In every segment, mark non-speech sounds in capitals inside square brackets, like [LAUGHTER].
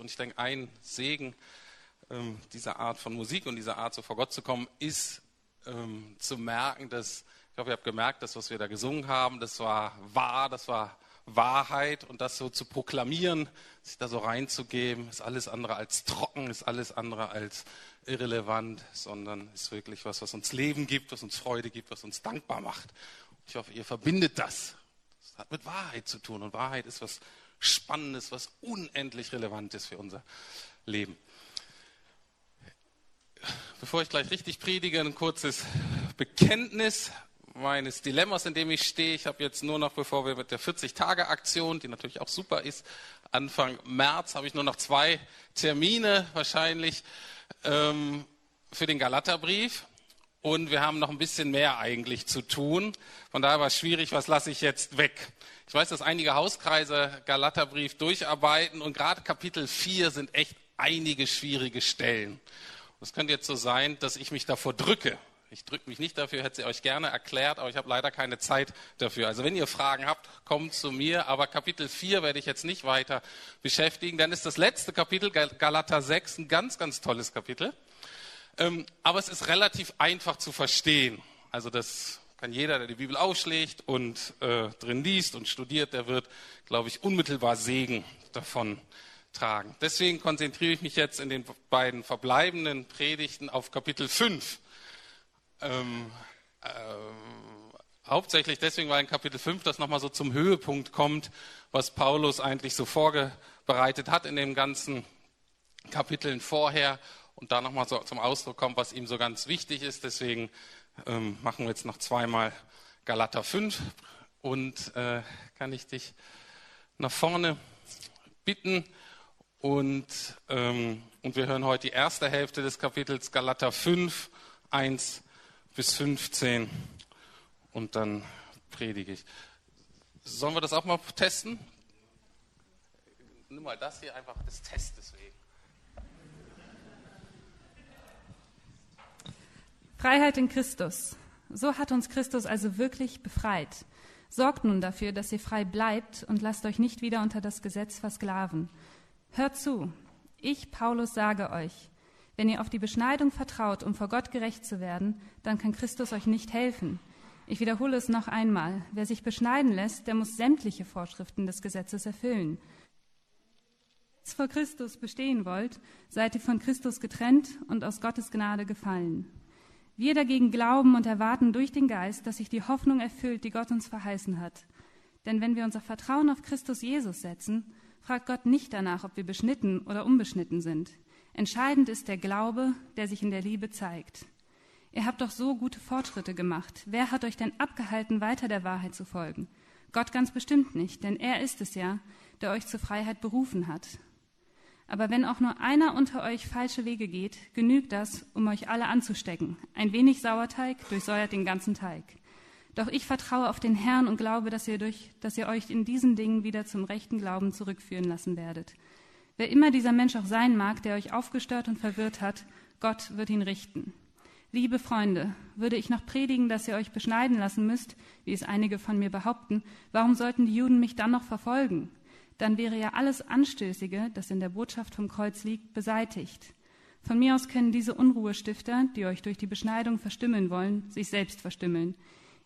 Und ich denke, ein Segen ähm, dieser Art von Musik und dieser Art, so vor Gott zu kommen, ist ähm, zu merken, dass, ich glaube, ihr habt gemerkt, dass was wir da gesungen haben, das war wahr, das war Wahrheit und das so zu proklamieren, sich da so reinzugeben, ist alles andere als trocken, ist alles andere als irrelevant, sondern ist wirklich was, was uns Leben gibt, was uns Freude gibt, was uns dankbar macht. Ich hoffe, ihr verbindet das. Das hat mit Wahrheit zu tun und Wahrheit ist was Spannendes, was unendlich relevant ist für unser Leben. Bevor ich gleich richtig predige, ein kurzes Bekenntnis meines Dilemmas, in dem ich stehe. Ich habe jetzt nur noch, bevor wir mit der 40-Tage-Aktion, die natürlich auch super ist, Anfang März, habe ich nur noch zwei Termine wahrscheinlich ähm, für den Galaterbrief. Und wir haben noch ein bisschen mehr eigentlich zu tun. Von daher war es schwierig, was lasse ich jetzt weg. Ich weiß, dass einige Hauskreise Galaterbrief durcharbeiten und gerade Kapitel 4 sind echt einige schwierige Stellen. Es könnte jetzt so sein, dass ich mich davor drücke, ich drücke mich nicht dafür, hätte sie euch gerne erklärt, aber ich habe leider keine Zeit dafür. Also wenn ihr Fragen habt, kommt zu mir. Aber Kapitel 4 werde ich jetzt nicht weiter beschäftigen. Dann ist das letzte Kapitel, Galater 6, ein ganz, ganz tolles Kapitel. Ähm, aber es ist relativ einfach zu verstehen. Also das kann jeder, der die Bibel aufschlägt und äh, drin liest und studiert, der wird, glaube ich, unmittelbar Segen davon tragen. Deswegen konzentriere ich mich jetzt in den beiden verbleibenden Predigten auf Kapitel 5 ähm, äh, hauptsächlich deswegen, weil in Kapitel 5 das nochmal so zum Höhepunkt kommt, was Paulus eigentlich so vorbereitet hat in den ganzen Kapiteln vorher und da nochmal so zum Ausdruck kommt, was ihm so ganz wichtig ist. Deswegen ähm, machen wir jetzt noch zweimal Galater 5 und äh, kann ich dich nach vorne bitten und, ähm, und wir hören heute die erste Hälfte des Kapitels Galater 5, 1 bis 15 und dann predige ich. Sollen wir das auch mal testen? Nimm mal das hier einfach des Testes wegen. Freiheit in Christus. So hat uns Christus also wirklich befreit. Sorgt nun dafür, dass ihr frei bleibt und lasst euch nicht wieder unter das Gesetz versklaven. Hört zu. Ich, Paulus, sage euch, wenn ihr auf die Beschneidung vertraut, um vor Gott gerecht zu werden, dann kann Christus euch nicht helfen. Ich wiederhole es noch einmal. Wer sich beschneiden lässt, der muss sämtliche Vorschriften des Gesetzes erfüllen. Wenn ihr vor Christus bestehen wollt, seid ihr von Christus getrennt und aus Gottes Gnade gefallen. Wir dagegen glauben und erwarten durch den Geist, dass sich die Hoffnung erfüllt, die Gott uns verheißen hat. Denn wenn wir unser Vertrauen auf Christus Jesus setzen, fragt Gott nicht danach, ob wir beschnitten oder unbeschnitten sind. Entscheidend ist der Glaube, der sich in der Liebe zeigt. Ihr habt doch so gute Fortschritte gemacht. Wer hat euch denn abgehalten, weiter der Wahrheit zu folgen? Gott ganz bestimmt nicht, denn er ist es ja, der euch zur Freiheit berufen hat. Aber wenn auch nur einer unter euch falsche Wege geht, genügt das, um euch alle anzustecken. Ein wenig Sauerteig durchsäuert den ganzen Teig. Doch ich vertraue auf den Herrn und glaube, dass ihr, durch, dass ihr euch in diesen Dingen wieder zum rechten Glauben zurückführen lassen werdet. Wer immer dieser Mensch auch sein mag, der euch aufgestört und verwirrt hat, Gott wird ihn richten. Liebe Freunde, würde ich noch predigen, dass ihr euch beschneiden lassen müsst, wie es einige von mir behaupten, warum sollten die Juden mich dann noch verfolgen? Dann wäre ja alles Anstößige, das in der Botschaft vom Kreuz liegt, beseitigt. Von mir aus können diese Unruhestifter, die euch durch die Beschneidung verstümmeln wollen, sich selbst verstümmeln.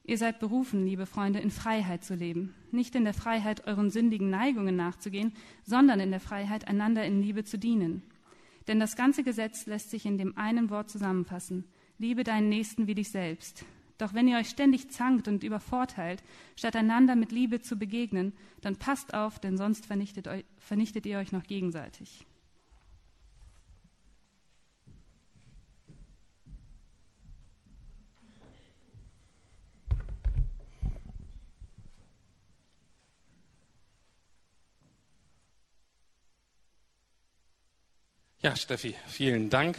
Ihr seid berufen, liebe Freunde, in Freiheit zu leben. Nicht in der Freiheit, euren sündigen Neigungen nachzugehen, sondern in der Freiheit, einander in Liebe zu dienen. Denn das ganze Gesetz lässt sich in dem einen Wort zusammenfassen. Liebe deinen Nächsten wie dich selbst. Doch wenn ihr euch ständig zankt und übervorteilt, statt einander mit Liebe zu begegnen, dann passt auf, denn sonst vernichtet, euch, vernichtet ihr euch noch gegenseitig. Ja, Steffi, vielen Dank.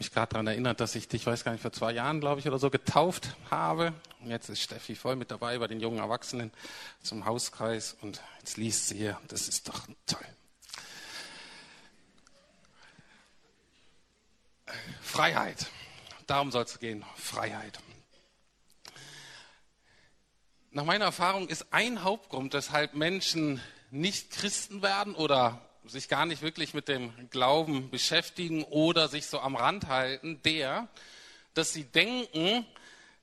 Mich gerade daran erinnert, dass ich dich, weiß gar nicht, vor zwei Jahren, glaube ich, oder so getauft habe. Und jetzt ist Steffi voll mit dabei bei den jungen Erwachsenen zum Hauskreis und jetzt liest sie hier. Das ist doch toll. Freiheit. Darum soll es gehen. Freiheit. Nach meiner Erfahrung ist ein Hauptgrund, weshalb Menschen nicht Christen werden oder sich gar nicht wirklich mit dem Glauben beschäftigen oder sich so am Rand halten, der, dass sie denken,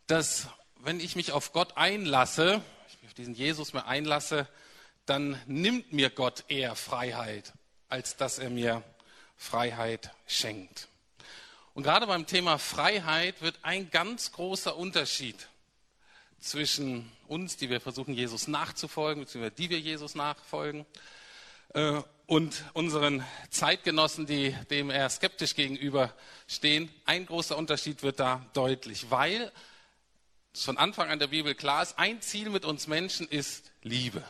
dass wenn ich mich auf Gott einlasse, ich mich auf diesen Jesus mir einlasse, dann nimmt mir Gott eher Freiheit, als dass er mir Freiheit schenkt. Und gerade beim Thema Freiheit wird ein ganz großer Unterschied zwischen uns, die wir versuchen, Jesus nachzufolgen, beziehungsweise die wir Jesus nachfolgen, äh, und unseren Zeitgenossen, die dem eher skeptisch gegenüberstehen. Ein großer Unterschied wird da deutlich, weil von Anfang an der Bibel klar ist, ein Ziel mit uns Menschen ist Liebe.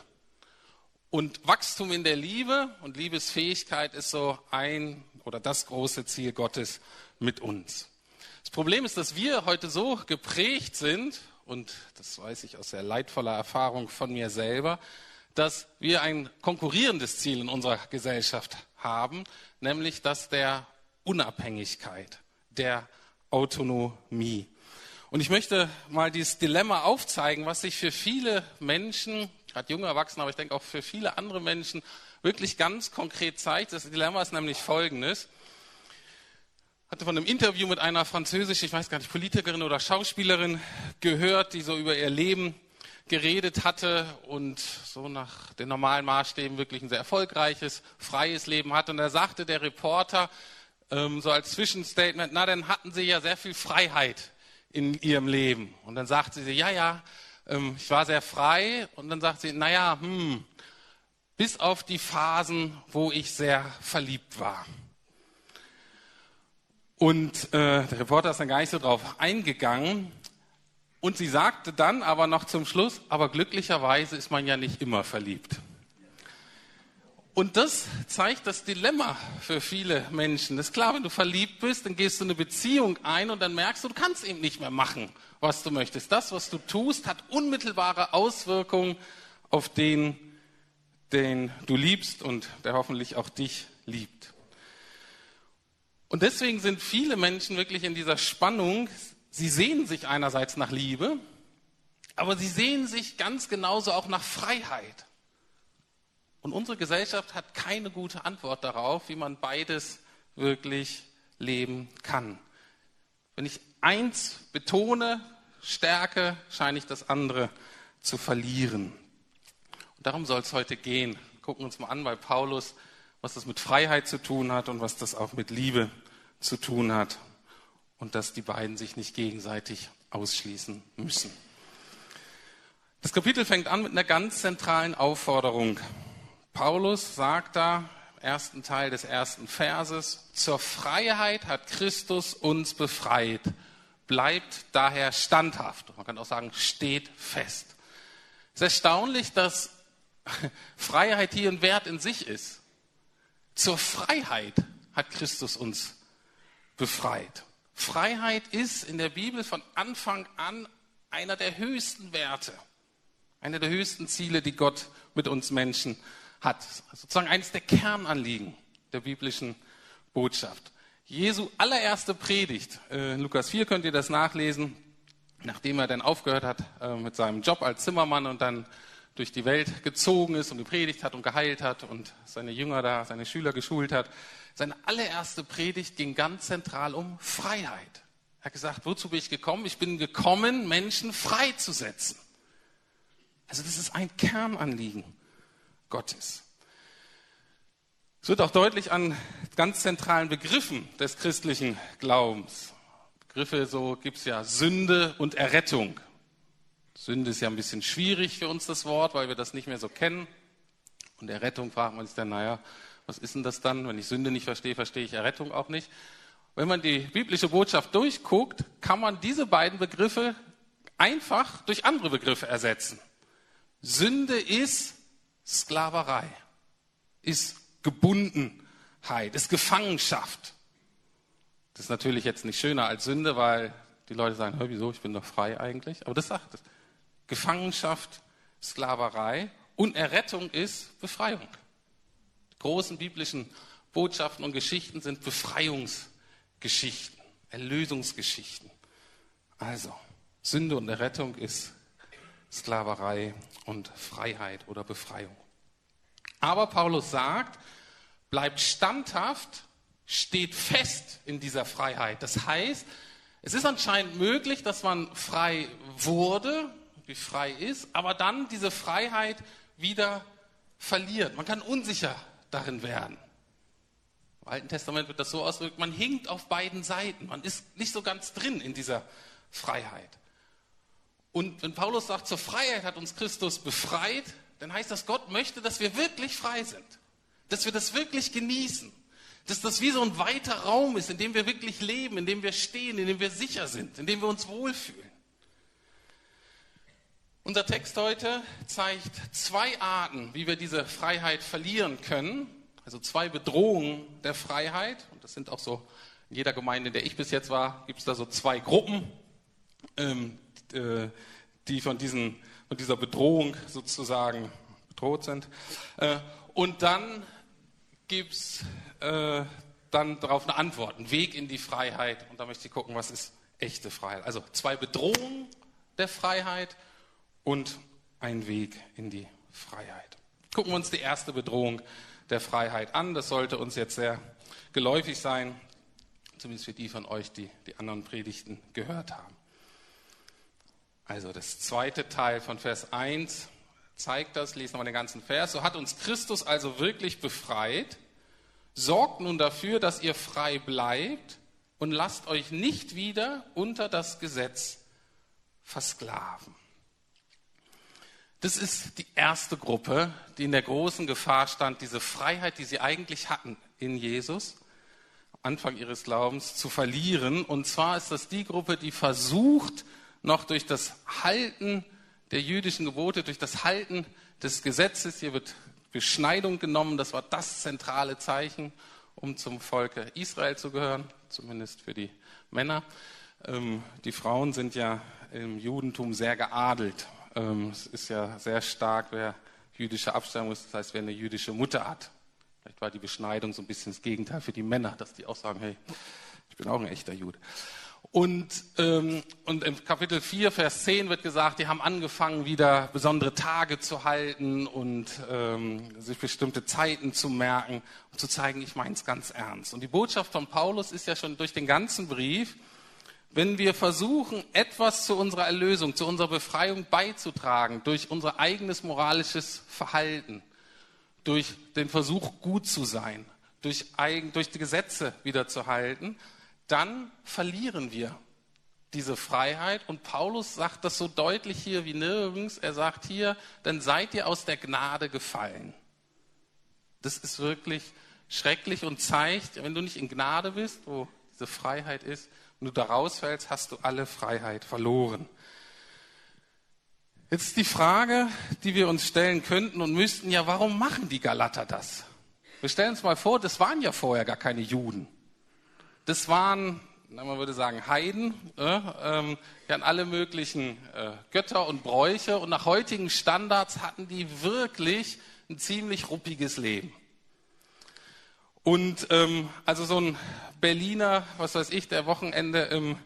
Und Wachstum in der Liebe und Liebesfähigkeit ist so ein oder das große Ziel Gottes mit uns. Das Problem ist, dass wir heute so geprägt sind, und das weiß ich aus sehr leidvoller Erfahrung von mir selber, dass wir ein konkurrierendes Ziel in unserer Gesellschaft haben, nämlich das der Unabhängigkeit, der Autonomie. Und ich möchte mal dieses Dilemma aufzeigen, was sich für viele Menschen, gerade junge Erwachsene, aber ich denke auch für viele andere Menschen wirklich ganz konkret zeigt. Das Dilemma ist nämlich folgendes. Ich hatte von einem Interview mit einer französischen, ich weiß gar nicht, Politikerin oder Schauspielerin gehört, die so über ihr Leben geredet hatte und so nach den normalen Maßstäben wirklich ein sehr erfolgreiches, freies Leben hatte. Und da sagte der Reporter ähm, so als Zwischenstatement, na, dann hatten Sie ja sehr viel Freiheit in ihrem Leben. Und dann sagt sie, ja, ja, ähm, ich war sehr frei. Und dann sagt sie, naja, hm, bis auf die Phasen, wo ich sehr verliebt war. Und äh, der Reporter ist dann gar nicht so drauf eingegangen. Und sie sagte dann aber noch zum Schluss, aber glücklicherweise ist man ja nicht immer verliebt. Und das zeigt das Dilemma für viele Menschen. Das ist klar, wenn du verliebt bist, dann gehst du eine Beziehung ein und dann merkst du, du kannst eben nicht mehr machen, was du möchtest. Das, was du tust, hat unmittelbare Auswirkungen auf den, den du liebst und der hoffentlich auch dich liebt. Und deswegen sind viele Menschen wirklich in dieser Spannung. Sie sehen sich einerseits nach Liebe, aber sie sehen sich ganz genauso auch nach Freiheit. Und unsere Gesellschaft hat keine gute Antwort darauf, wie man beides wirklich leben kann. Wenn ich eins betone, stärke, scheine ich das andere zu verlieren. Und darum soll es heute gehen. Wir gucken uns mal an bei Paulus, was das mit Freiheit zu tun hat und was das auch mit Liebe zu tun hat. Und dass die beiden sich nicht gegenseitig ausschließen müssen. Das Kapitel fängt an mit einer ganz zentralen Aufforderung Paulus sagt da im ersten Teil des ersten Verses, zur Freiheit hat Christus uns befreit. Bleibt daher standhaft. Man kann auch sagen, steht fest. Es ist erstaunlich, dass [LAUGHS] Freiheit hier ein Wert in sich ist. Zur Freiheit hat Christus uns befreit. Freiheit ist in der Bibel von Anfang an einer der höchsten Werte, einer der höchsten Ziele, die Gott mit uns Menschen hat. Sozusagen eines der Kernanliegen der biblischen Botschaft. Jesu allererste Predigt, äh, Lukas 4 könnt ihr das nachlesen, nachdem er dann aufgehört hat äh, mit seinem Job als Zimmermann und dann durch die Welt gezogen ist und gepredigt hat und geheilt hat und seine Jünger da, seine Schüler geschult hat. Seine allererste Predigt ging ganz zentral um Freiheit. Er hat gesagt, wozu bin ich gekommen? Ich bin gekommen, Menschen freizusetzen. Also das ist ein Kernanliegen Gottes. Es wird auch deutlich an ganz zentralen Begriffen des christlichen Glaubens. Begriffe so gibt es ja Sünde und Errettung. Sünde ist ja ein bisschen schwierig für uns das Wort, weil wir das nicht mehr so kennen. Und Errettung fragt man sich dann, naja, was ist denn das dann? Wenn ich Sünde nicht verstehe, verstehe ich Errettung auch nicht. Wenn man die biblische Botschaft durchguckt, kann man diese beiden Begriffe einfach durch andere Begriffe ersetzen. Sünde ist Sklaverei, ist Gebundenheit, ist Gefangenschaft. Das ist natürlich jetzt nicht schöner als Sünde, weil die Leute sagen, wieso, ich bin doch frei eigentlich. Aber das sagt es. Gefangenschaft, Sklaverei und Errettung ist Befreiung. Die großen biblischen Botschaften und Geschichten sind Befreiungsgeschichten, Erlösungsgeschichten. Also, Sünde und Errettung ist Sklaverei und Freiheit oder Befreiung. Aber Paulus sagt, bleibt standhaft, steht fest in dieser Freiheit. Das heißt, es ist anscheinend möglich, dass man frei wurde, wie frei ist, aber dann diese Freiheit wieder verliert. Man kann unsicher darin werden. Im Alten Testament wird das so ausgedrückt, man hinkt auf beiden Seiten. Man ist nicht so ganz drin in dieser Freiheit. Und wenn Paulus sagt, zur Freiheit hat uns Christus befreit, dann heißt das, Gott möchte, dass wir wirklich frei sind. Dass wir das wirklich genießen. Dass das wie so ein weiter Raum ist, in dem wir wirklich leben, in dem wir stehen, in dem wir sicher sind, in dem wir uns wohlfühlen. Unser Text heute zeigt zwei Arten, wie wir diese Freiheit verlieren können. Also zwei Bedrohungen der Freiheit. Und das sind auch so, in jeder Gemeinde, in der ich bis jetzt war, gibt es da so zwei Gruppen, ähm, äh, die von, diesen, von dieser Bedrohung sozusagen bedroht sind. Äh, und dann gibt es äh, dann darauf eine Antwort, einen Weg in die Freiheit. Und da möchte ich gucken, was ist echte Freiheit. Also zwei Bedrohungen der Freiheit und ein Weg in die Freiheit. Gucken wir uns die erste Bedrohung der Freiheit an. Das sollte uns jetzt sehr geläufig sein, zumindest für die von euch, die die anderen Predigten gehört haben. Also das zweite Teil von Vers 1 zeigt das, lesen wir den ganzen Vers. So hat uns Christus also wirklich befreit. Sorgt nun dafür, dass ihr frei bleibt und lasst euch nicht wieder unter das Gesetz versklaven. Das ist die erste Gruppe, die in der großen Gefahr stand, diese Freiheit, die sie eigentlich hatten in Jesus, Anfang ihres Glaubens, zu verlieren. Und zwar ist das die Gruppe, die versucht, noch durch das Halten der jüdischen Gebote, durch das Halten des Gesetzes, hier wird Beschneidung genommen, das war das zentrale Zeichen, um zum Volke Israel zu gehören, zumindest für die Männer. Ähm, die Frauen sind ja im Judentum sehr geadelt. Ähm, es ist ja sehr stark, wer jüdische Abstammung ist, das heißt, wer eine jüdische Mutter hat. Vielleicht war die Beschneidung so ein bisschen das Gegenteil für die Männer, dass die auch sagen, hey, ich bin auch ein echter Jude. Und, ähm, und im Kapitel 4, Vers 10 wird gesagt, die haben angefangen, wieder besondere Tage zu halten und ähm, sich bestimmte Zeiten zu merken, um zu zeigen, ich meine es ganz ernst. Und die Botschaft von Paulus ist ja schon durch den ganzen Brief, wenn wir versuchen, etwas zu unserer Erlösung, zu unserer Befreiung beizutragen, durch unser eigenes moralisches Verhalten, durch den Versuch, gut zu sein, durch, durch die Gesetze wieder zu halten, dann verlieren wir diese Freiheit. Und Paulus sagt das so deutlich hier wie nirgends. Er sagt hier, dann seid ihr aus der Gnade gefallen. Das ist wirklich schrecklich und zeigt, wenn du nicht in Gnade bist, wo diese Freiheit ist, und du da rausfällst, hast du alle Freiheit verloren. Jetzt die Frage, die wir uns stellen könnten und müssten, ja, warum machen die Galater das? Wir stellen uns mal vor, das waren ja vorher gar keine Juden das waren, man würde sagen, Heiden. Äh, ähm, die hatten alle möglichen äh, Götter und Bräuche und nach heutigen Standards hatten die wirklich ein ziemlich ruppiges Leben. Und ähm, also so ein Berliner, was weiß ich, der Wochenende im,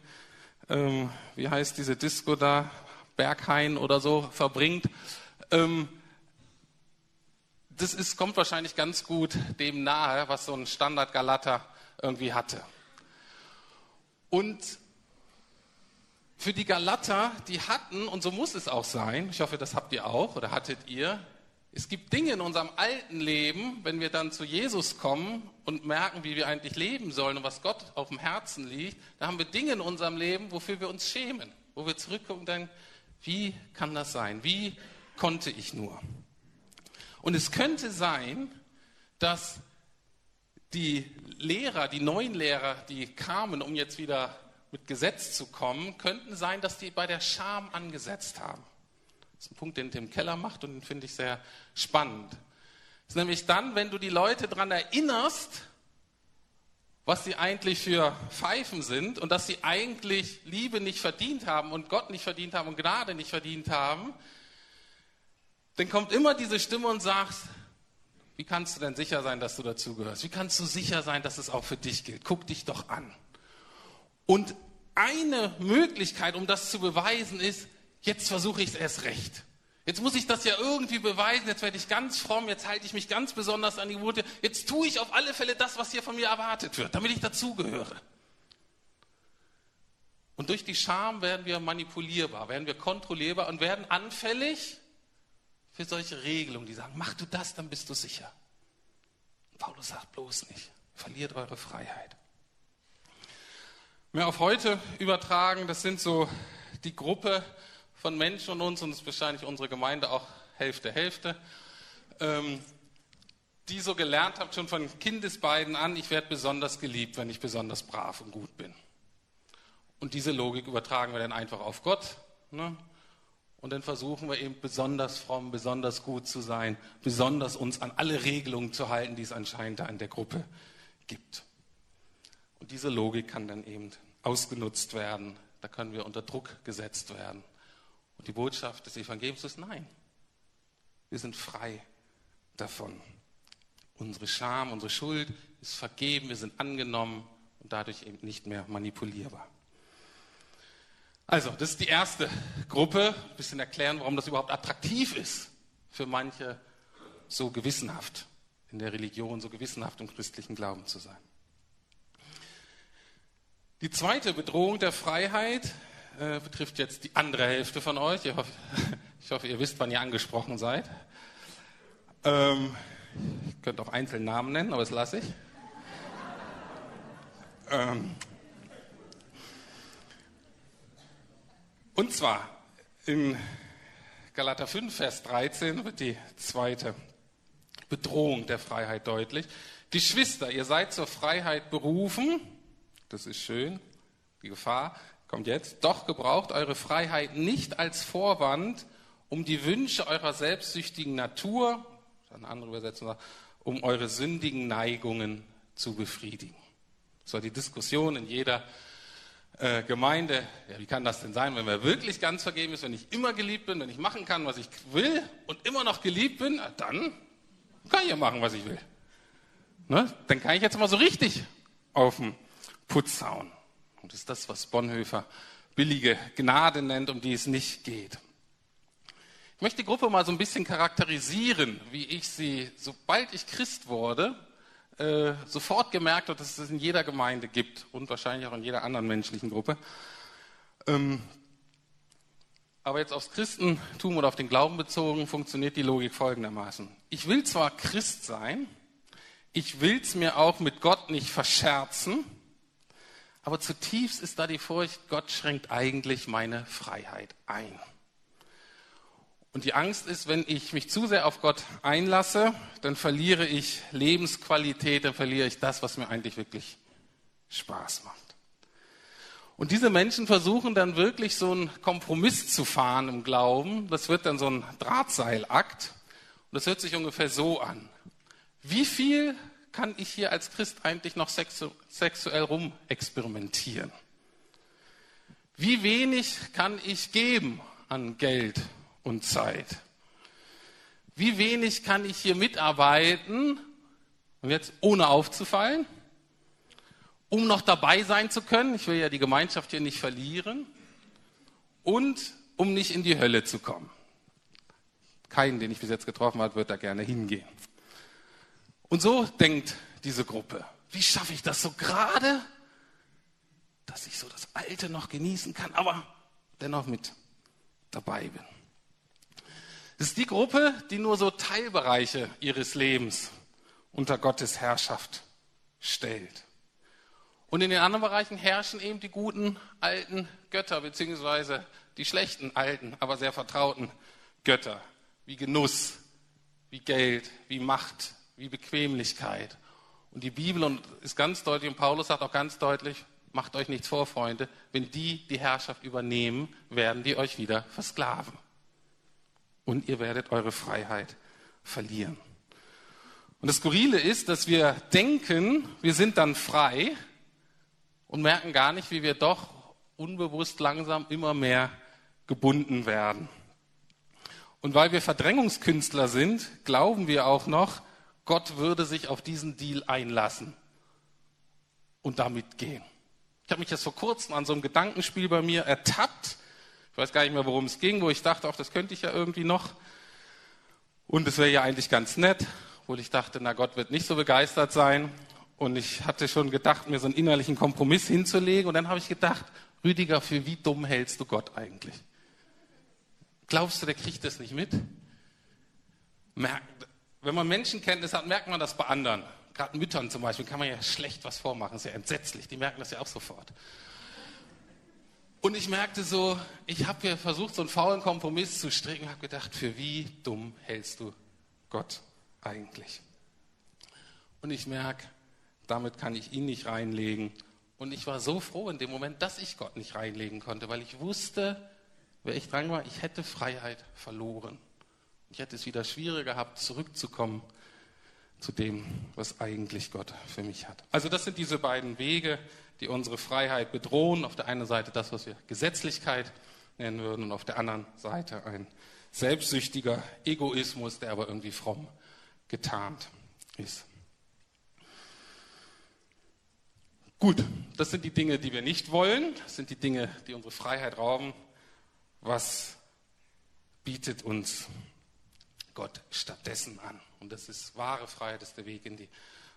ähm, wie heißt diese Disco da, Berghain oder so verbringt, ähm, das ist, kommt wahrscheinlich ganz gut dem nahe, was so ein Standard-Galater irgendwie hatte. Und für die Galater, die hatten, und so muss es auch sein, ich hoffe, das habt ihr auch oder hattet ihr, es gibt Dinge in unserem alten Leben, wenn wir dann zu Jesus kommen und merken, wie wir eigentlich leben sollen und was Gott auf dem Herzen liegt, da haben wir Dinge in unserem Leben, wofür wir uns schämen, wo wir zurückgucken und denken, wie kann das sein? Wie konnte ich nur? Und es könnte sein, dass die Lehrer, die neuen Lehrer, die kamen, um jetzt wieder mit Gesetz zu kommen, könnten sein, dass die bei der Scham angesetzt haben. Das ist ein Punkt, den Tim Keller macht und den finde ich sehr spannend. Das ist nämlich dann, wenn du die Leute daran erinnerst, was sie eigentlich für Pfeifen sind und dass sie eigentlich Liebe nicht verdient haben und Gott nicht verdient haben und Gnade nicht verdient haben, dann kommt immer diese Stimme und sagt, wie kannst du denn sicher sein, dass du dazugehörst? Wie kannst du sicher sein, dass es auch für dich gilt? Guck dich doch an. Und eine Möglichkeit, um das zu beweisen, ist, jetzt versuche ich es erst recht. Jetzt muss ich das ja irgendwie beweisen, jetzt werde ich ganz fromm, jetzt halte ich mich ganz besonders an die Worte, jetzt tue ich auf alle Fälle das, was hier von mir erwartet wird, damit ich dazugehöre. Und durch die Scham werden wir manipulierbar, werden wir kontrollierbar und werden anfällig für solche Regelungen, die sagen, mach du das, dann bist du sicher. Paulus sagt bloß nicht, verliert eure Freiheit. Mehr auf heute übertragen, das sind so die Gruppe von Menschen und uns, und das ist wahrscheinlich unsere Gemeinde auch Hälfte, Hälfte, ähm, die so gelernt habt, schon von Kindesbeiden an, ich werde besonders geliebt, wenn ich besonders brav und gut bin. Und diese Logik übertragen wir dann einfach auf Gott. Ne? Und dann versuchen wir eben besonders fromm, besonders gut zu sein, besonders uns an alle Regelungen zu halten, die es anscheinend da in der Gruppe gibt. Und diese Logik kann dann eben ausgenutzt werden. Da können wir unter Druck gesetzt werden. Die Botschaft des Evangeliums ist nein. Wir sind frei davon. Unsere Scham, unsere Schuld ist vergeben, wir sind angenommen und dadurch eben nicht mehr manipulierbar. Also, das ist die erste Gruppe. Ein bisschen erklären, warum das überhaupt attraktiv ist für manche, so gewissenhaft in der Religion, so gewissenhaft im christlichen Glauben zu sein. Die zweite Bedrohung der Freiheit äh, betrifft jetzt die andere Hälfte von euch. Ich hoffe, [LAUGHS] ich hoffe ihr wisst, wann ihr angesprochen seid. Ähm, ich könnte auch einzelne Namen nennen, aber das lasse ich. Ähm, Und zwar in Galater 5, Vers 13 wird die zweite Bedrohung der Freiheit deutlich. Geschwister, ihr seid zur Freiheit berufen. Das ist schön. Die Gefahr kommt jetzt. Doch gebraucht eure Freiheit nicht als Vorwand, um die Wünsche eurer selbstsüchtigen Natur, eine andere Übersetzung um eure sündigen Neigungen zu befriedigen. Das war die Diskussion in jeder äh, Gemeinde, ja, wie kann das denn sein, wenn wir wirklich ganz vergeben ist, wenn ich immer geliebt bin, wenn ich machen kann, was ich will und immer noch geliebt bin, dann kann ich ja machen, was ich will. Ne? Dann kann ich jetzt mal so richtig auf den Putz hauen. Und das ist das, was Bonhoeffer billige Gnade nennt, um die es nicht geht. Ich möchte die Gruppe mal so ein bisschen charakterisieren, wie ich sie, sobald ich Christ wurde, äh, sofort gemerkt hat, dass es in jeder Gemeinde gibt und wahrscheinlich auch in jeder anderen menschlichen Gruppe. Ähm, aber jetzt aufs Christentum oder auf den Glauben bezogen funktioniert die Logik folgendermaßen. Ich will zwar Christ sein, ich will es mir auch mit Gott nicht verscherzen, aber zutiefst ist da die Furcht, Gott schränkt eigentlich meine Freiheit ein. Und die Angst ist, wenn ich mich zu sehr auf Gott einlasse, dann verliere ich Lebensqualität, dann verliere ich das, was mir eigentlich wirklich Spaß macht. Und diese Menschen versuchen dann wirklich so einen Kompromiss zu fahren im Glauben. Das wird dann so ein Drahtseilakt. Und das hört sich ungefähr so an. Wie viel kann ich hier als Christ eigentlich noch sexu sexuell rumexperimentieren? Wie wenig kann ich geben an Geld und Zeit. Wie wenig kann ich hier mitarbeiten, und jetzt ohne aufzufallen, um noch dabei sein zu können, ich will ja die Gemeinschaft hier nicht verlieren, und um nicht in die Hölle zu kommen. Keinen, den ich bis jetzt getroffen habe, wird da gerne hingehen. Und so denkt diese Gruppe. Wie schaffe ich das so gerade, dass ich so das Alte noch genießen kann, aber dennoch mit dabei bin? Das ist die Gruppe, die nur so Teilbereiche ihres Lebens unter Gottes Herrschaft stellt. Und in den anderen Bereichen herrschen eben die guten alten Götter, beziehungsweise die schlechten alten, aber sehr vertrauten Götter, wie Genuss, wie Geld, wie Macht, wie Bequemlichkeit. Und die Bibel ist ganz deutlich, und Paulus sagt auch ganz deutlich, macht euch nichts vor, Freunde, wenn die die Herrschaft übernehmen, werden die euch wieder versklaven und ihr werdet eure Freiheit verlieren. Und das Skurrile ist, dass wir denken, wir sind dann frei und merken gar nicht, wie wir doch unbewusst langsam immer mehr gebunden werden. Und weil wir Verdrängungskünstler sind, glauben wir auch noch, Gott würde sich auf diesen Deal einlassen und damit gehen. Ich habe mich jetzt vor kurzem an so einem Gedankenspiel bei mir ertappt, Ich weiß gar nicht mehr, worum es ging, wo ich dachte, auch das könnte ich ja irgendwie noch. Und es wäre ja eigentlich ganz nett, wo ich dachte, na Gott wird nicht so begeistert sein. Und ich hatte schon gedacht, mir so einen innerlichen Kompromiss hinzulegen. Und dann habe ich gedacht, Rüdiger, für wie dumm hältst du Gott eigentlich? Glaubst du, der kriegt das nicht mit? Wenn man Menschenkenntnis hat, merkt man das bei anderen. Gerade Müttern zum Beispiel kann man ja schlecht was vormachen. Das ist ja entsetzlich. Die merken das ja auch sofort. Und ich merkte so, ich habe hier versucht, so einen faulen Kompromiss zu stricken, habe gedacht, für wie dumm hältst du Gott eigentlich? Und ich merke, damit kann ich ihn nicht reinlegen. Und ich war so froh in dem Moment, dass ich Gott nicht reinlegen konnte, weil ich wusste, wer ich dran war, ich hätte Freiheit verloren. Ich hätte es wieder schwieriger gehabt, zurückzukommen zu dem, was eigentlich Gott für mich hat. Also das sind diese beiden Wege, die unsere Freiheit bedrohen. Auf der einen Seite das, was wir Gesetzlichkeit nennen würden, und auf der anderen Seite ein selbstsüchtiger Egoismus, der aber irgendwie fromm getarnt ist. Gut, das sind die Dinge, die wir nicht wollen. Das sind die Dinge, die unsere Freiheit rauben. Was bietet uns Gott stattdessen an? Und das ist wahre Freiheit, das ist der Weg in die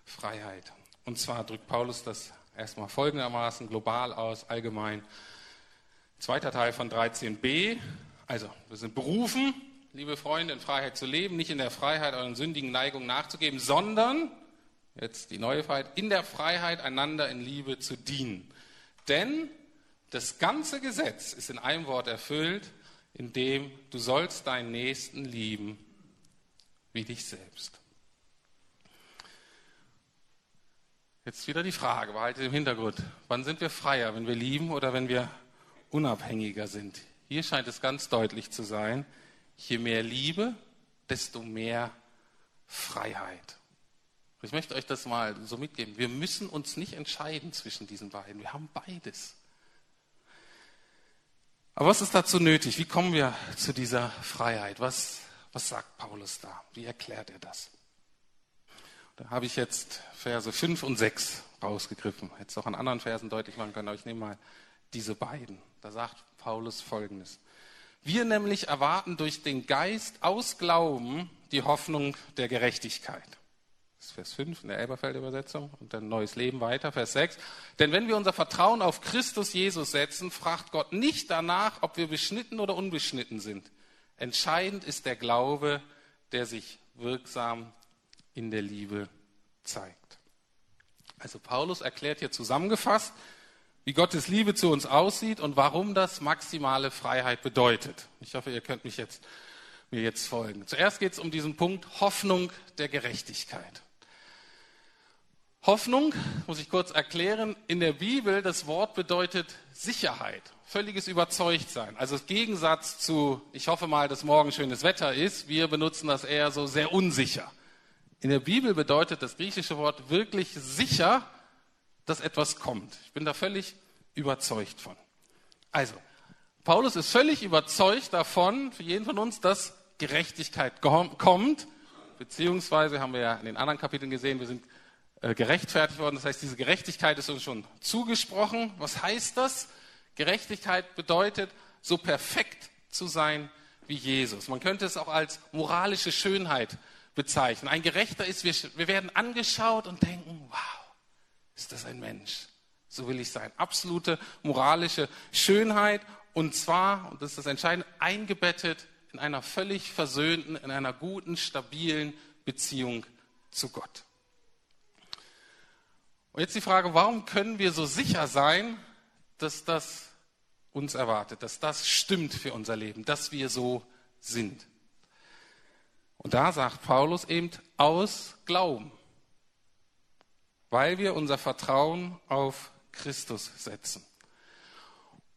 Freiheit. Und zwar drückt Paulus das erstmal folgendermaßen global aus, allgemein. Zweiter Teil von 13b. Also, wir sind berufen, liebe Freunde, in Freiheit zu leben, nicht in der Freiheit euren sündigen Neigungen nachzugeben, sondern, jetzt die neue Freiheit, in der Freiheit einander in Liebe zu dienen. Denn das ganze Gesetz ist in einem Wort erfüllt, in dem du sollst deinen Nächsten lieben wie dich selbst. Jetzt wieder die Frage, behalte im Hintergrund. Wann sind wir freier, wenn wir lieben oder wenn wir unabhängiger sind? Hier scheint es ganz deutlich zu sein, je mehr Liebe, desto mehr Freiheit. Ich möchte euch das mal so mitgeben. Wir müssen uns nicht entscheiden zwischen diesen beiden. Wir haben beides. Aber was ist dazu nötig? Wie kommen wir zu dieser Freiheit? Was, was sagt Paulus da? Wie erklärt er das? Da habe ich jetzt Verse 5 und 6 rausgegriffen. Hätte es auch an anderen Versen deutlich machen können, aber ich nehme mal diese beiden. Da sagt Paulus folgendes. Wir nämlich erwarten durch den Geist aus Glauben die Hoffnung der Gerechtigkeit. Das ist Vers 5 in der Elberfelder Übersetzung und dann neues Leben weiter, Vers 6. Denn wenn wir unser Vertrauen auf Christus Jesus setzen, fragt Gott nicht danach, ob wir beschnitten oder unbeschnitten sind. Entscheidend ist der Glaube, der sich wirksam in der Liebe zeigt. Also Paulus erklärt hier zusammengefasst, wie Gottes Liebe zu uns aussieht und warum das maximale Freiheit bedeutet. Ich hoffe, ihr könnt mich jetzt, mir jetzt folgen. Zuerst geht es um diesen Punkt Hoffnung der Gerechtigkeit. Hoffnung, muss ich kurz erklären, in der Bibel, das Wort bedeutet Sicherheit, völliges Überzeugtsein. Also im Gegensatz zu, ich hoffe mal, dass morgen schönes Wetter ist, wir benutzen das eher so sehr unsicher. In der Bibel bedeutet das griechische Wort wirklich sicher, dass etwas kommt. Ich bin da völlig überzeugt von. Also, Paulus ist völlig überzeugt davon, für jeden von uns, dass Gerechtigkeit kommt, beziehungsweise haben wir ja in den anderen Kapiteln gesehen, wir sind äh, gerechtfertigt worden. Das heißt, diese Gerechtigkeit ist uns schon zugesprochen. Was heißt das? Gerechtigkeit bedeutet, so perfekt zu sein wie Jesus. Man könnte es auch als moralische Schönheit bezeichnen. Ein Gerechter ist, wir, wir werden angeschaut und denken, wow, ist das ein Mensch? So will ich sein. Absolute moralische Schönheit und zwar, und das ist das Entscheidende, eingebettet in einer völlig versöhnten, in einer guten, stabilen Beziehung zu Gott. Und jetzt die Frage, warum können wir so sicher sein, dass das uns erwartet, dass das stimmt für unser Leben, dass wir so sind? Und da sagt Paulus eben aus Glauben, weil wir unser Vertrauen auf Christus setzen.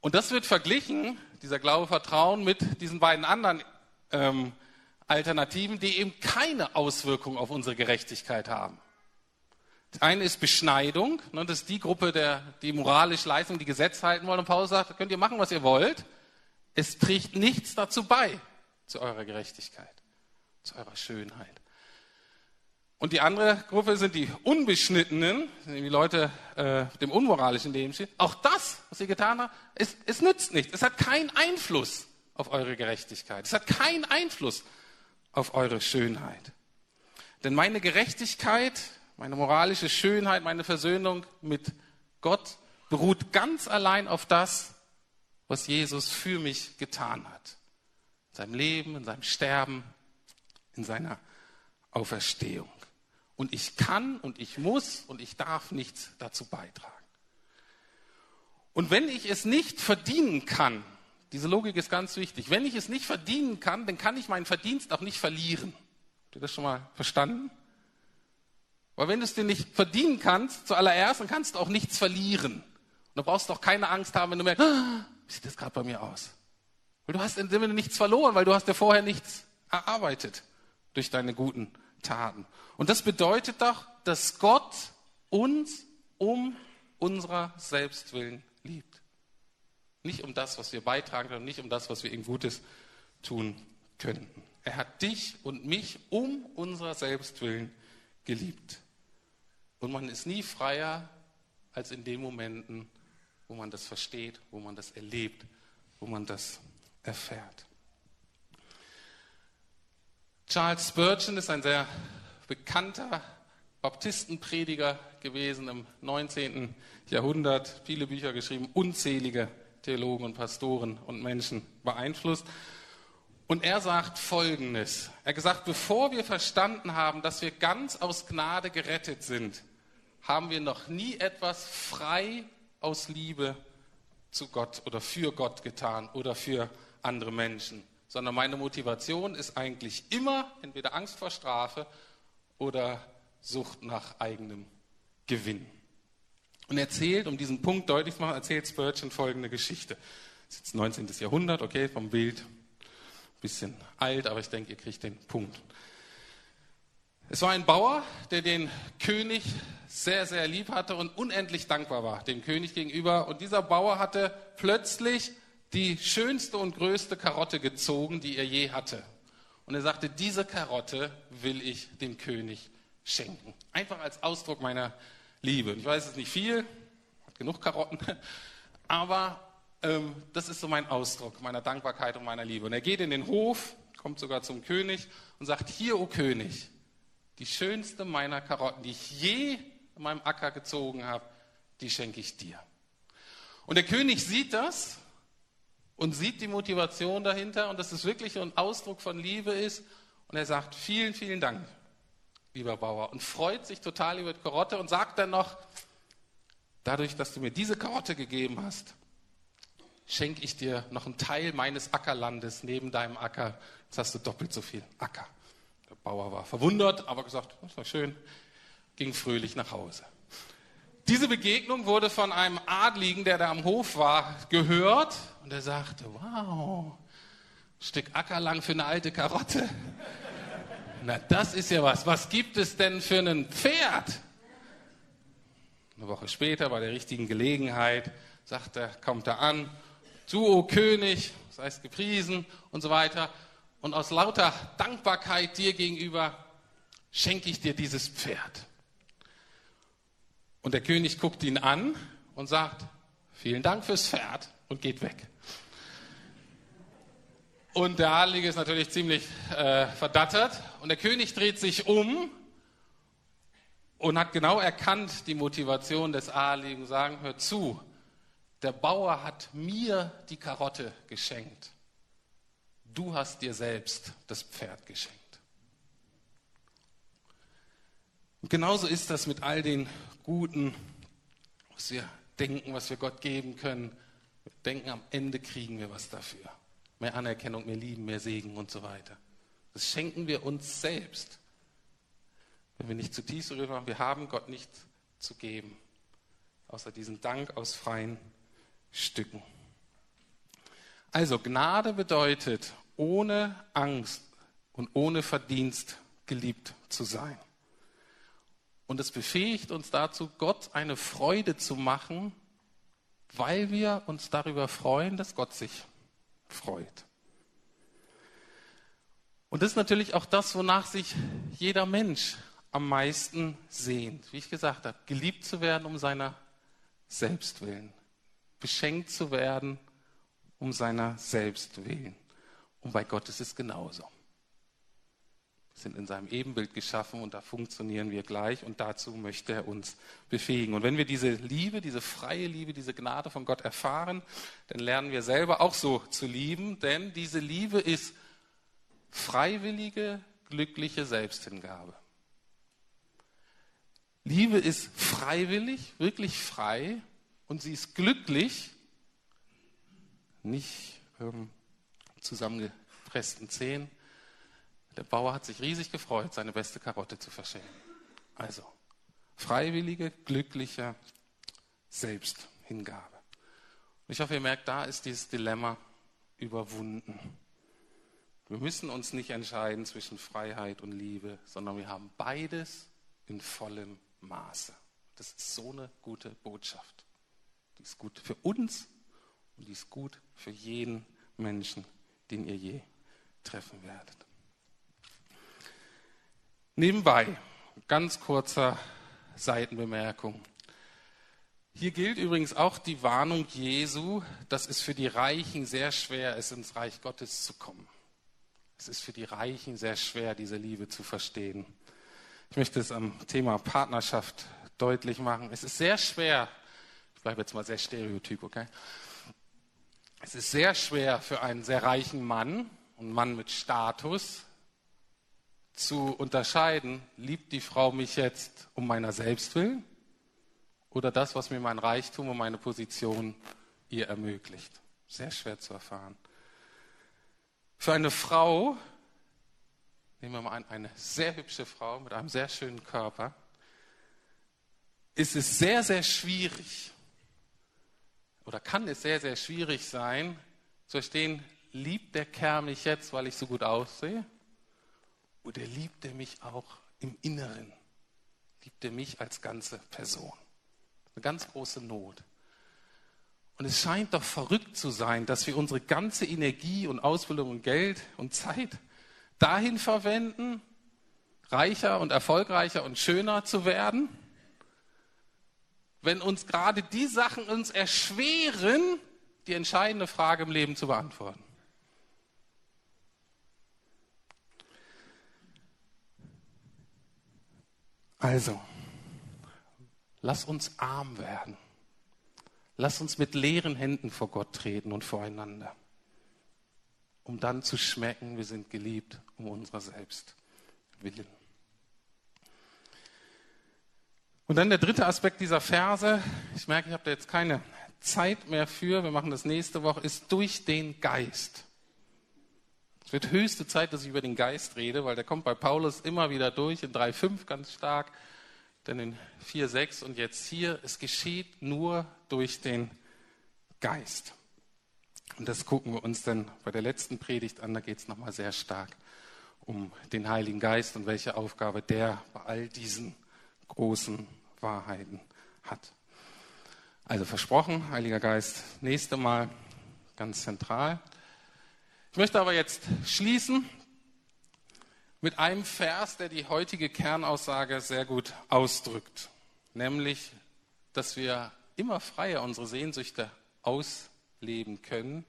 Und das wird verglichen, dieser Glaube, Vertrauen, mit diesen beiden anderen ähm, Alternativen, die eben keine Auswirkung auf unsere Gerechtigkeit haben. Eine ist Beschneidung, ne, das ist die Gruppe, der, die moralisch Leistung, die Gesetz halten wollen. Und Paulus sagt, könnt ihr machen, was ihr wollt. Es trägt nichts dazu bei, zu eurer Gerechtigkeit zu eurer Schönheit. Und die andere Gruppe sind die Unbeschnittenen, die Leute äh, dem unmoralischen Leben stehen. Auch das, was ihr getan habt, es, es nützt nichts. Es hat keinen Einfluss auf eure Gerechtigkeit. Es hat keinen Einfluss auf eure Schönheit. Denn meine Gerechtigkeit, meine moralische Schönheit, meine Versöhnung mit Gott beruht ganz allein auf das, was Jesus für mich getan hat. In seinem Leben, in seinem Sterben, in seiner Auferstehung. Und ich kann und ich muss und ich darf nichts dazu beitragen. Und wenn ich es nicht verdienen kann, diese Logik ist ganz wichtig, wenn ich es nicht verdienen kann, dann kann ich meinen Verdienst auch nicht verlieren. Habt ihr das schon mal verstanden? Weil wenn du es dir nicht verdienen kannst, zuallererst, dann kannst du auch nichts verlieren. Und du brauchst auch keine Angst haben, wenn du merkst, ah, wie sieht das gerade bei mir aus? Weil du hast in dem Sinne nichts verloren, weil du hast ja vorher nichts erarbeitet durch deine guten Taten. Und das bedeutet doch, dass Gott uns um unserer Selbstwillen liebt. Nicht um das, was wir beitragen können, nicht um das, was wir ihm Gutes tun könnten. Er hat dich und mich um unserer Selbstwillen geliebt. Und man ist nie freier als in den Momenten, wo man das versteht, wo man das erlebt, wo man das erfährt. Charles Spurgeon ist ein sehr bekannter Baptistenprediger gewesen im 19. Jahrhundert, viele Bücher geschrieben, unzählige Theologen und Pastoren und Menschen beeinflusst. Und er sagt Folgendes. Er gesagt, bevor wir verstanden haben, dass wir ganz aus Gnade gerettet sind, haben wir noch nie etwas frei aus Liebe zu Gott oder für Gott getan oder für andere Menschen sondern meine Motivation ist eigentlich immer entweder Angst vor Strafe oder Sucht nach eigenem Gewinn. Und erzählt, um diesen Punkt deutlich zu machen, erzählt Spurgeon folgende Geschichte. Das ist jetzt 19. Jahrhundert, okay, vom Bild. Bisschen alt, aber ich denke, ihr kriegt den Punkt. Es war ein Bauer, der den König sehr, sehr lieb hatte und unendlich dankbar war dem König gegenüber. Und dieser Bauer hatte plötzlich die schönste und größte Karotte gezogen, die er je hatte. Und er sagte, diese Karotte will ich dem König schenken. Einfach als Ausdruck meiner Liebe. ich weiß, es nicht viel, hat genug Karotten, [LAUGHS] aber ähm, das ist so mein Ausdruck meiner Dankbarkeit und meiner Liebe. Und er geht in den Hof, kommt sogar zum König und sagt, hier, o König, die schönste meiner Karotten, die ich je meinem Acker gezogen habe, die schenke ich dir. Und der König sieht das und sieht die Motivation dahinter und dass es wirklich ein Ausdruck von Liebe ist. Und er sagt, vielen, vielen Dank, lieber Bauer, und freut sich total über die Karotte und sagt dann noch, dadurch, dass du mir diese Karotte gegeben hast, schenke ich dir noch einen Teil meines Ackerlandes neben deinem Acker. Jetzt hast du doppelt so viel Acker. Der Bauer war verwundert, aber gesagt, das war schön, ging fröhlich nach Hause. Diese Begegnung wurde von einem Adligen, der da am Hof war, gehört und er sagte, wow, Stück Acker lang für eine alte Karotte. Na, das ist ja was. Was gibt es denn für ein Pferd? Eine Woche später, bei der richtigen Gelegenheit, sagt er, kommt er an, du, o König, sei gepriesen und so weiter. Und aus lauter Dankbarkeit dir gegenüber schenke ich dir dieses Pferd. Und der König guckt ihn an und sagt, vielen Dank fürs Pferd und geht weg. Und der Adlige ist natürlich ziemlich äh, verdattert. Und der König dreht sich um und hat genau erkannt die Motivation des Adligen, sagen, hör zu, der Bauer hat mir die Karotte geschenkt. Du hast dir selbst das Pferd geschenkt. Und genauso ist das mit all den Guten, was wir denken, was wir Gott geben können. Wir denken, am Ende kriegen wir was dafür. Mehr Anerkennung, mehr Lieben, mehr Segen und so weiter. Das schenken wir uns selbst. Wenn wir nicht zutiefst darüber haben, wir haben Gott nichts zu geben, außer diesen Dank aus freien Stücken. Also Gnade bedeutet, ohne Angst und ohne Verdienst geliebt zu sein. Und es befähigt uns dazu, Gott eine Freude zu machen, weil wir uns darüber freuen, dass Gott sich freut. Und das ist natürlich auch das, wonach sich jeder Mensch am meisten sehnt. Wie ich gesagt habe, geliebt zu werden um seiner selbst willen. Beschenkt zu werden um seiner selbst willen. Und bei Gott ist es genauso. Sind in seinem Ebenbild geschaffen und da funktionieren wir gleich und dazu möchte er uns befähigen. Und wenn wir diese Liebe, diese freie Liebe, diese Gnade von Gott erfahren, dann lernen wir selber auch so zu lieben, denn diese Liebe ist freiwillige, glückliche Selbsthingabe. Liebe ist freiwillig, wirklich frei und sie ist glücklich, nicht ähm, zusammengepressten Zehen. Der Bauer hat sich riesig gefreut, seine beste Karotte zu verschenken. Also, freiwillige, glückliche Selbsthingabe. Und ich hoffe, ihr merkt, da ist dieses Dilemma überwunden. Wir müssen uns nicht entscheiden zwischen Freiheit und Liebe, sondern wir haben beides in vollem Maße. Das ist so eine gute Botschaft. Die ist gut für uns und die ist gut für jeden Menschen, den ihr je treffen werdet. Nebenbei, ganz kurzer Seitenbemerkung. Hier gilt übrigens auch die Warnung Jesu, dass es für die Reichen sehr schwer ist, ins Reich Gottes zu kommen. Es ist für die Reichen sehr schwer, diese Liebe zu verstehen. Ich möchte es am Thema Partnerschaft deutlich machen. Es ist sehr schwer, ich bleibe jetzt mal sehr stereotyp, okay? Es ist sehr schwer für einen sehr reichen Mann, einen Mann mit Status, zu unterscheiden, liebt die Frau mich jetzt um meiner selbst willen oder das, was mir mein Reichtum und meine Position ihr ermöglicht. Sehr schwer zu erfahren. Für eine Frau, nehmen wir mal an, eine sehr hübsche Frau mit einem sehr schönen Körper, ist es sehr, sehr schwierig, oder kann es sehr, sehr schwierig sein, zu verstehen, liebt der Kerl mich jetzt, weil ich so gut aussehe? Oder liebt er mich auch im Inneren? Liebt er mich als ganze Person? Eine ganz große Not. Und es scheint doch verrückt zu sein, dass wir unsere ganze Energie und Ausbildung und Geld und Zeit dahin verwenden, reicher und erfolgreicher und schöner zu werden, wenn uns gerade die Sachen uns erschweren, die entscheidende Frage im Leben zu beantworten. Also, lass uns arm werden. Lass uns mit leeren Händen vor Gott treten und voreinander, um dann zu schmecken, wir sind geliebt um unserer selbst willen. Und dann der dritte Aspekt dieser Verse, ich merke, ich habe da jetzt keine Zeit mehr für, wir machen das nächste Woche, ist durch den Geist. Es wird höchste Zeit, dass ich über den Geist rede, weil der kommt bei Paulus immer wieder durch, in 3,5 ganz stark, dann in 4,6 und jetzt hier. Es geschieht nur durch den Geist. Und das gucken wir uns dann bei der letzten Predigt an, da geht es nochmal sehr stark um den Heiligen Geist und welche Aufgabe der bei all diesen großen Wahrheiten hat. Also versprochen, Heiliger Geist, nächste Mal ganz zentral. Ich möchte aber jetzt schließen mit einem Vers, der die heutige Kernaussage sehr gut ausdrückt, nämlich, dass wir immer freier unsere Sehnsüchte ausleben können,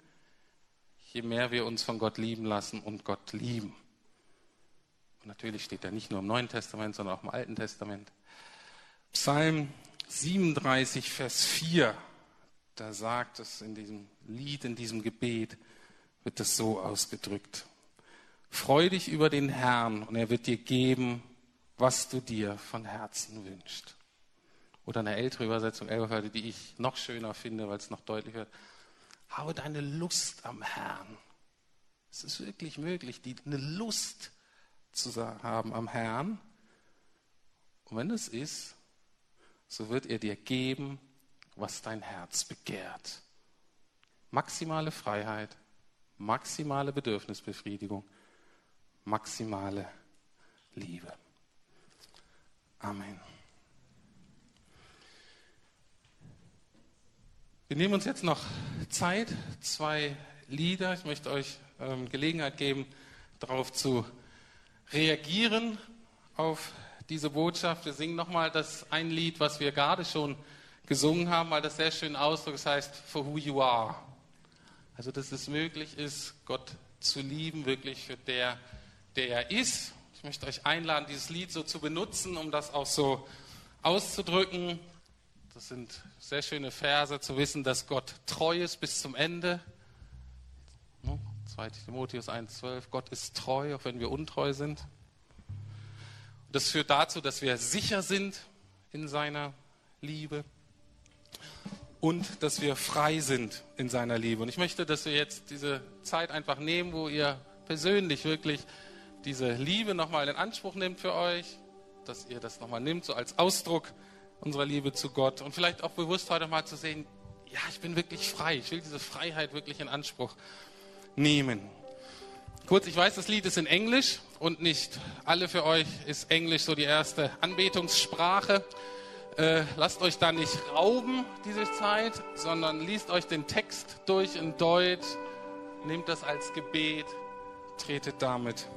je mehr wir uns von Gott lieben lassen und Gott lieben. Und natürlich steht er nicht nur im Neuen Testament, sondern auch im Alten Testament. Psalm 37, Vers 4, da sagt es in diesem Lied, in diesem Gebet, wird es so ausgedrückt. Freu dich über den Herrn und er wird dir geben, was du dir von Herzen wünschst. Oder eine ältere Übersetzung, die ich noch schöner finde, weil es noch deutlicher wird. Habe deine Lust am Herrn. Es ist wirklich möglich, die, eine Lust zu haben am Herrn. Und wenn es ist, so wird er dir geben, was dein Herz begehrt. Maximale Freiheit, maximale Bedürfnisbefriedigung, maximale Liebe. Amen. Wir nehmen uns jetzt noch Zeit, zwei Lieder. Ich möchte euch ähm, Gelegenheit geben, darauf zu reagieren, auf diese Botschaft. Wir singen nochmal das ein Lied, was wir gerade schon gesungen haben, weil das sehr schön ausdrückt. Das heißt, for who you are. Also, dass es möglich ist, Gott zu lieben, wirklich für der, der er ist. Ich möchte euch einladen, dieses Lied so zu benutzen, um das auch so auszudrücken. Das sind sehr schöne Verse, zu wissen, dass Gott treu ist bis zum Ende. 2 Timotheus 1,12, Gott ist treu, auch wenn wir untreu sind. Das führt dazu, dass wir sicher sind in seiner Liebe und dass wir frei sind in seiner Liebe. Und ich möchte, dass wir jetzt diese Zeit einfach nehmen, wo ihr persönlich wirklich diese Liebe nochmal in Anspruch nehmt für euch, dass ihr das nochmal nimmt, so als Ausdruck unserer Liebe zu Gott und vielleicht auch bewusst heute mal zu sehen, ja, ich bin wirklich frei, ich will diese Freiheit wirklich in Anspruch nehmen. Kurz, ich weiß, das Lied ist in Englisch und nicht alle für euch ist Englisch so die erste Anbetungssprache. Äh, lasst euch da nicht rauben, diese Zeit, sondern liest euch den Text durch in Deutsch, nehmt das als Gebet, tretet damit